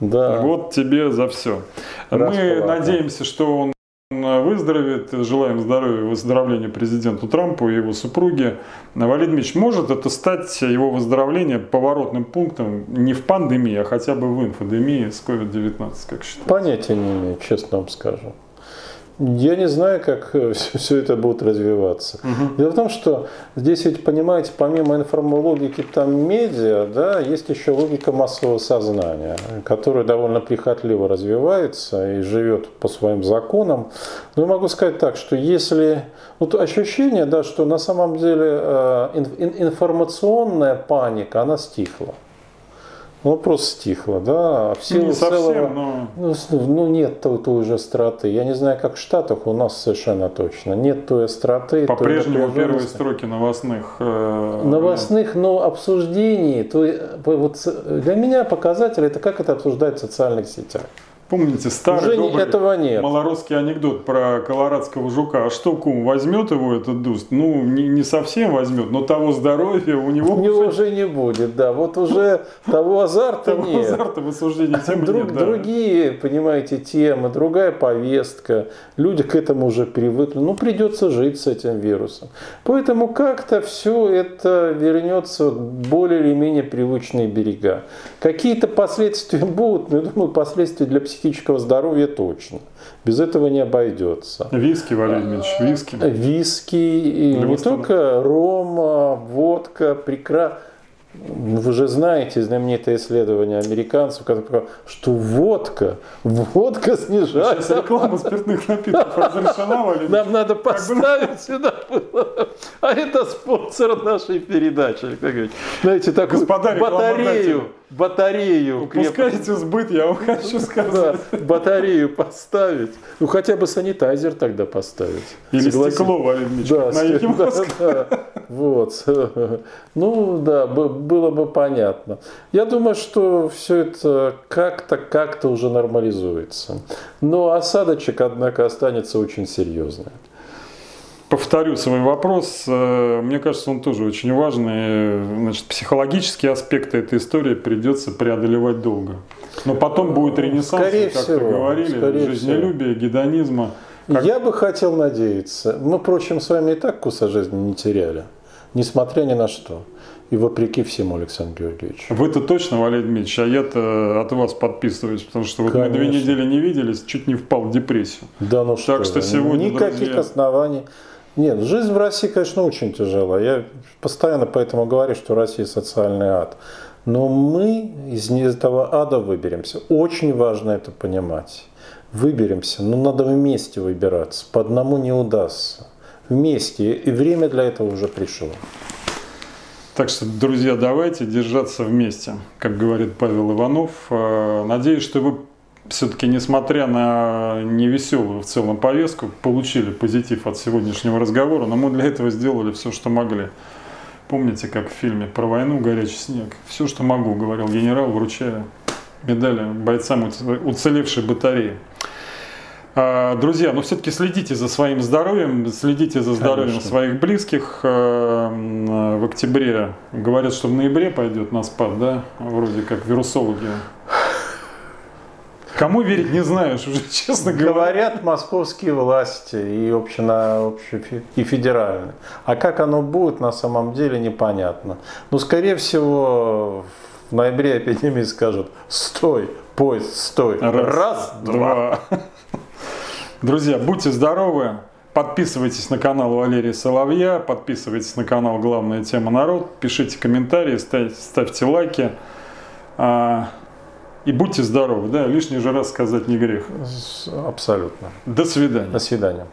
Да. Вот тебе за все. Мы Расплата. надеемся, что он выздоровеет. Желаем здоровья и выздоровления президенту Трампу и его супруге. Валерий Дмитриевич, может это стать его выздоровление поворотным пунктом не в пандемии, а хотя бы в инфодемии с COVID-19, как считаете? Понятия не имею, честно вам скажу. Я не знаю, как все это будет развиваться. Дело в том, что здесь ведь, понимаете, помимо информологики там медиа, да, есть еще логика массового сознания, которая довольно прихотливо развивается и живет по своим законам. Но я могу сказать так, что если... Вот ощущение, да, что на самом деле э, ин- ин- информационная паника, она стихла. Ну, просто стихла, да. В Ну, силу не целого- совсем, но ну, ну, нет той, той же остроты. Я не знаю, как в Штатах, у нас совершенно точно. Нет той остроты. по-прежнему первые строки новостных. э, Новостных, но обсуждений, то и- вот для меня показатель это как это обсуждают в социальных сетях. Помните старый Уже добрый этого нет. малоросский анекдот про колорадского жука? А что, кум, возьмет его этот дуст? Ну, не, не совсем возьмет, но того здоровья у него, У него уже не будет, да. Вот уже того азарта того нет. азарта в осуждении темы Друг- нет. да. Другие, понимаете, темы, другая повестка. Люди к этому уже привыкли. Ну, придется жить с этим вирусом. Поэтому как-то все это вернется более или менее привычные берега. Какие-то последствия будут, но я думаю, последствия для психического здоровья точно. Без этого не обойдется. Виски, Валерий Дмитриевич, виски. Виски, и не только рома, водка, прекрасно. Вы же знаете знаменитое исследование американцев, которое показало, что водка, водка Сейчас снижает. реклама спиртных напитков разрешена, Валерий? Нам надо поставить сюда было. А это спонсор нашей передачи. Георгиевич. Знаете, такую Господа батарею, батарею. крепкую. Пускайте сбыт, я вам хочу Да, сказать. батарею поставить. Ну хотя бы санитайзер тогда поставить. Или Согласен? стекло, Дмитриевич, Да, на с- Якимовском. да, да. вот. Ну да, было бы понятно. Я думаю, что все это как-то, как-то уже нормализуется. Но осадочек, однако, останется очень серьезный. Повторю свой вопрос. Э, Мне кажется, он тоже очень важный. Значит, психологические аспекты этой истории придется преодолевать долго. Но потом будет ренессанс, Скорее как всего, вы говорили, скорее жизнелюбия, гедонизма. Как- Я бы хотел надеяться. Мы, впрочем, с вами и так вкуса жизни не теряли. Несмотря ни на что. И вопреки всему, Александр Георгиевич. Вы-то точно, Валерий Дмитриевич, а я-то от вас подписываюсь, потому что вот мы две недели не виделись, чуть не впал в депрессию. Да ну что, Так что вы, сегодня, никаких друзья- оснований. Нет, жизнь в России, конечно, очень тяжела. Я постоянно поэтому говорю, что Россия социальный ад. Но мы из этого ада выберемся. Очень важно это понимать. Выберемся, но надо вместе выбираться. По одному не удастся. Вместе. И время для этого уже пришло. Так что, друзья, давайте держаться вместе, как говорит Павел Иванов. Э, Надеюсь, что вы все-таки, несмотря на невеселую в целом повестку, получили позитив от сегодняшнего разговора, но мы для этого сделали все, что могли. Помните, как в фильме про войну «Горячий снег»? Все, что могу, говорил генерал, вручая медали бойцам уцелевшей батареи. А, друзья, но ну все-таки следите за своим здоровьем, следите за здоровьем Конечно. своих близких. А, в октябре говорят, что в ноябре пойдет на спад, да, вроде как вирусологи. Кому верить не знаешь уже, честно говоря. Говорят московские власти и, община, и федеральные. А как оно будет на самом деле непонятно. Но ну, скорее всего в ноябре эпидемии скажут «Стой, поезд, стой!» Раз, Раз два. два. Друзья, будьте здоровы. Подписывайтесь на канал Валерия Соловья, подписывайтесь на канал «Главная тема народ», пишите комментарии, ставьте, ставьте лайки. И будьте здоровы, да, лишний же раз сказать не грех. Абсолютно. До свидания. До свидания.